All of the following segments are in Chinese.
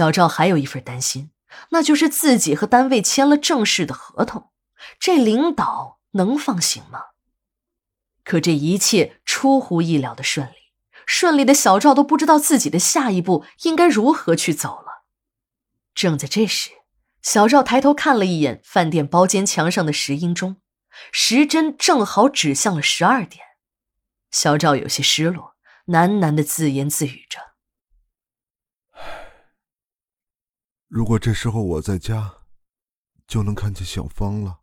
小赵还有一份担心，那就是自己和单位签了正式的合同，这领导能放心吗？可这一切出乎意料的顺利，顺利的小赵都不知道自己的下一步应该如何去走了。正在这时，小赵抬头看了一眼饭店包间墙上的石英钟，时针正好指向了十二点。小赵有些失落，喃喃的自言自语着：“如果这时候我在家，就能看见小芳了。”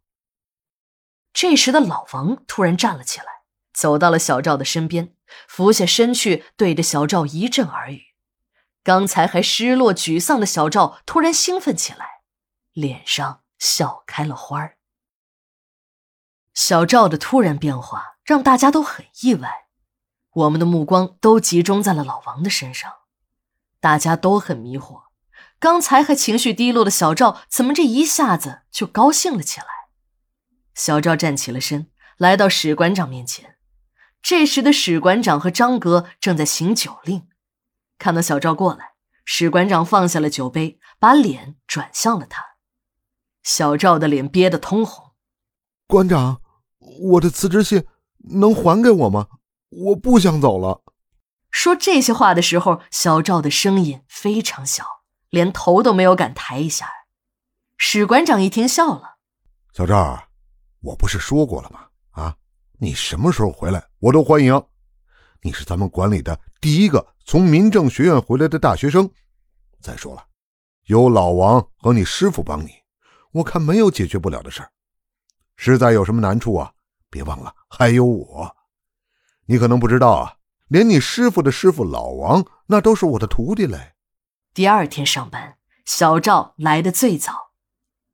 这时的老王突然站了起来，走到了小赵的身边，俯下身去，对着小赵一阵耳语。刚才还失落沮丧的小赵突然兴奋起来，脸上笑开了花儿。小赵的突然变化让大家都很意外，我们的目光都集中在了老王的身上，大家都很迷惑，刚才还情绪低落的小赵怎么这一下子就高兴了起来？小赵站起了身，来到史馆长面前，这时的史馆长和张哥正在行酒令。看到小赵过来，史馆长放下了酒杯，把脸转向了他。小赵的脸憋得通红。馆长，我的辞职信能还给我吗？我不想走了。说这些话的时候，小赵的声音非常小，连头都没有敢抬一下。史馆长一听笑了：“小赵，我不是说过了吗？啊，你什么时候回来，我都欢迎。你是咱们馆里的第一个。”从民政学院回来的大学生，再说了，有老王和你师傅帮你，我看没有解决不了的事儿。实在有什么难处啊，别忘了还有我。你可能不知道啊，连你师傅的师傅老王，那都是我的徒弟嘞。第二天上班，小赵来的最早，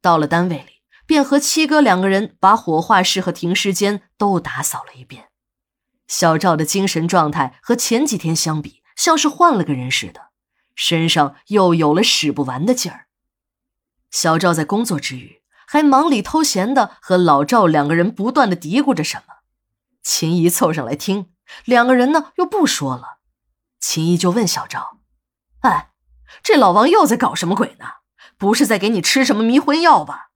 到了单位里，便和七哥两个人把火化室和停尸间都打扫了一遍。小赵的精神状态和前几天相比，像是换了个人似的，身上又有了使不完的劲儿。小赵在工作之余，还忙里偷闲的和老赵两个人不断的嘀咕着什么。秦姨凑上来听，两个人呢又不说了。秦姨就问小赵：“哎，这老王又在搞什么鬼呢？不是在给你吃什么迷魂药吧？”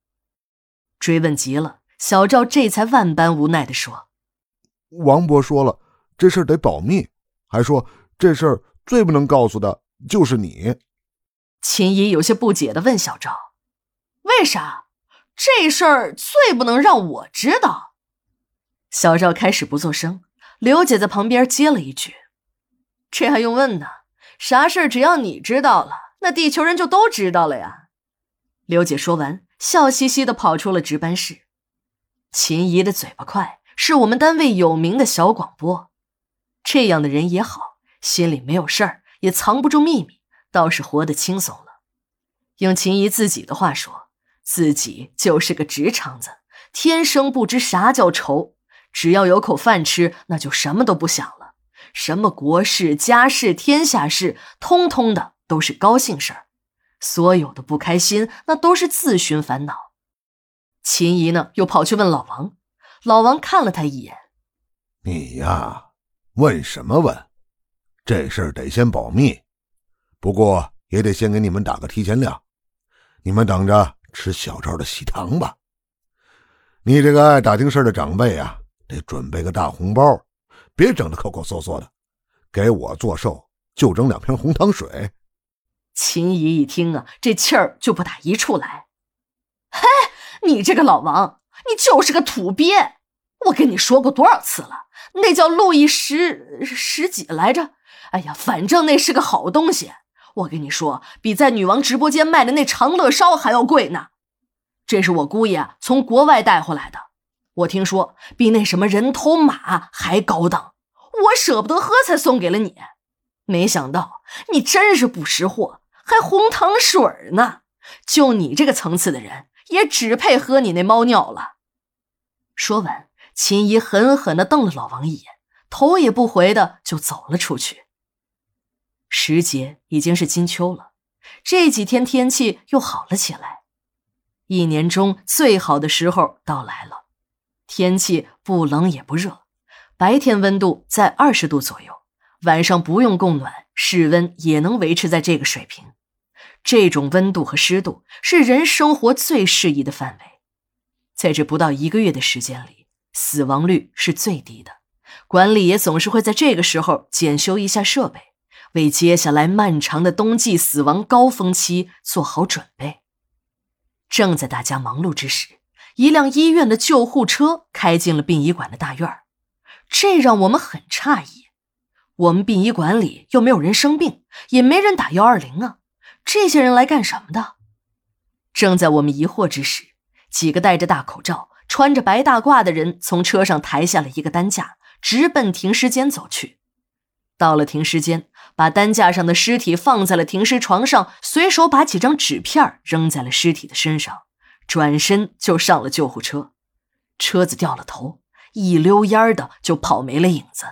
追问急了，小赵这才万般无奈的说：“王伯说了，这事儿得保密，还说。”这事儿最不能告诉的就是你。秦姨有些不解的问小赵：“为啥这事儿最不能让我知道？”小赵开始不作声，刘姐在旁边接了一句：“这还用问呢？啥事儿只要你知道了，那地球人就都知道了呀。”刘姐说完，笑嘻嘻的跑出了值班室。秦姨的嘴巴快，是我们单位有名的小广播，这样的人也好。心里没有事儿，也藏不住秘密，倒是活得轻松了。用秦姨自己的话说，自己就是个直肠子，天生不知啥叫愁。只要有口饭吃，那就什么都不想了。什么国事、家事、天下事，通通的都是高兴事儿。所有的不开心，那都是自寻烦恼。秦姨呢，又跑去问老王。老王看了他一眼：“你呀，问什么问？”这事儿得先保密，不过也得先给你们打个提前量，你们等着吃小赵的喜糖吧。你这个爱打听事的长辈啊，得准备个大红包，别整的抠抠搜搜的。给我做寿就整两瓶红糖水。秦姨一听啊，这气儿就不打一处来。嘿，你这个老王，你就是个土鳖！我跟你说过多少次了，那叫路易十十几来着。哎呀，反正那是个好东西，我跟你说，比在女王直播间卖的那长乐烧还要贵呢。这是我姑爷从国外带回来的，我听说比那什么人头马还高档，我舍不得喝才送给了你。没想到你真是不识货，还红糖水呢。就你这个层次的人，也只配喝你那猫尿了。说完，秦姨狠狠地瞪了老王一眼，头也不回的就走了出去。时节已经是金秋了，这几天天气又好了起来，一年中最好的时候到来了。天气不冷也不热，白天温度在二十度左右，晚上不用供暖，室温也能维持在这个水平。这种温度和湿度是人生活最适宜的范围。在这不到一个月的时间里，死亡率是最低的。管理也总是会在这个时候检修一下设备，为接下来漫长的冬季死亡高峰期做好准备。正在大家忙碌之时，一辆医院的救护车开进了殡仪馆的大院这让我们很诧异。我们殡仪馆里又没有人生病，也没人打幺二零啊！这些人来干什么的？正在我们疑惑之时，几个戴着大口罩、穿着白大褂的人从车上抬下了一个担架，直奔停尸间走去。到了停尸间，把担架上的尸体放在了停尸床上，随手把几张纸片扔在了尸体的身上，转身就上了救护车。车子掉了头，一溜烟的就跑没了影子。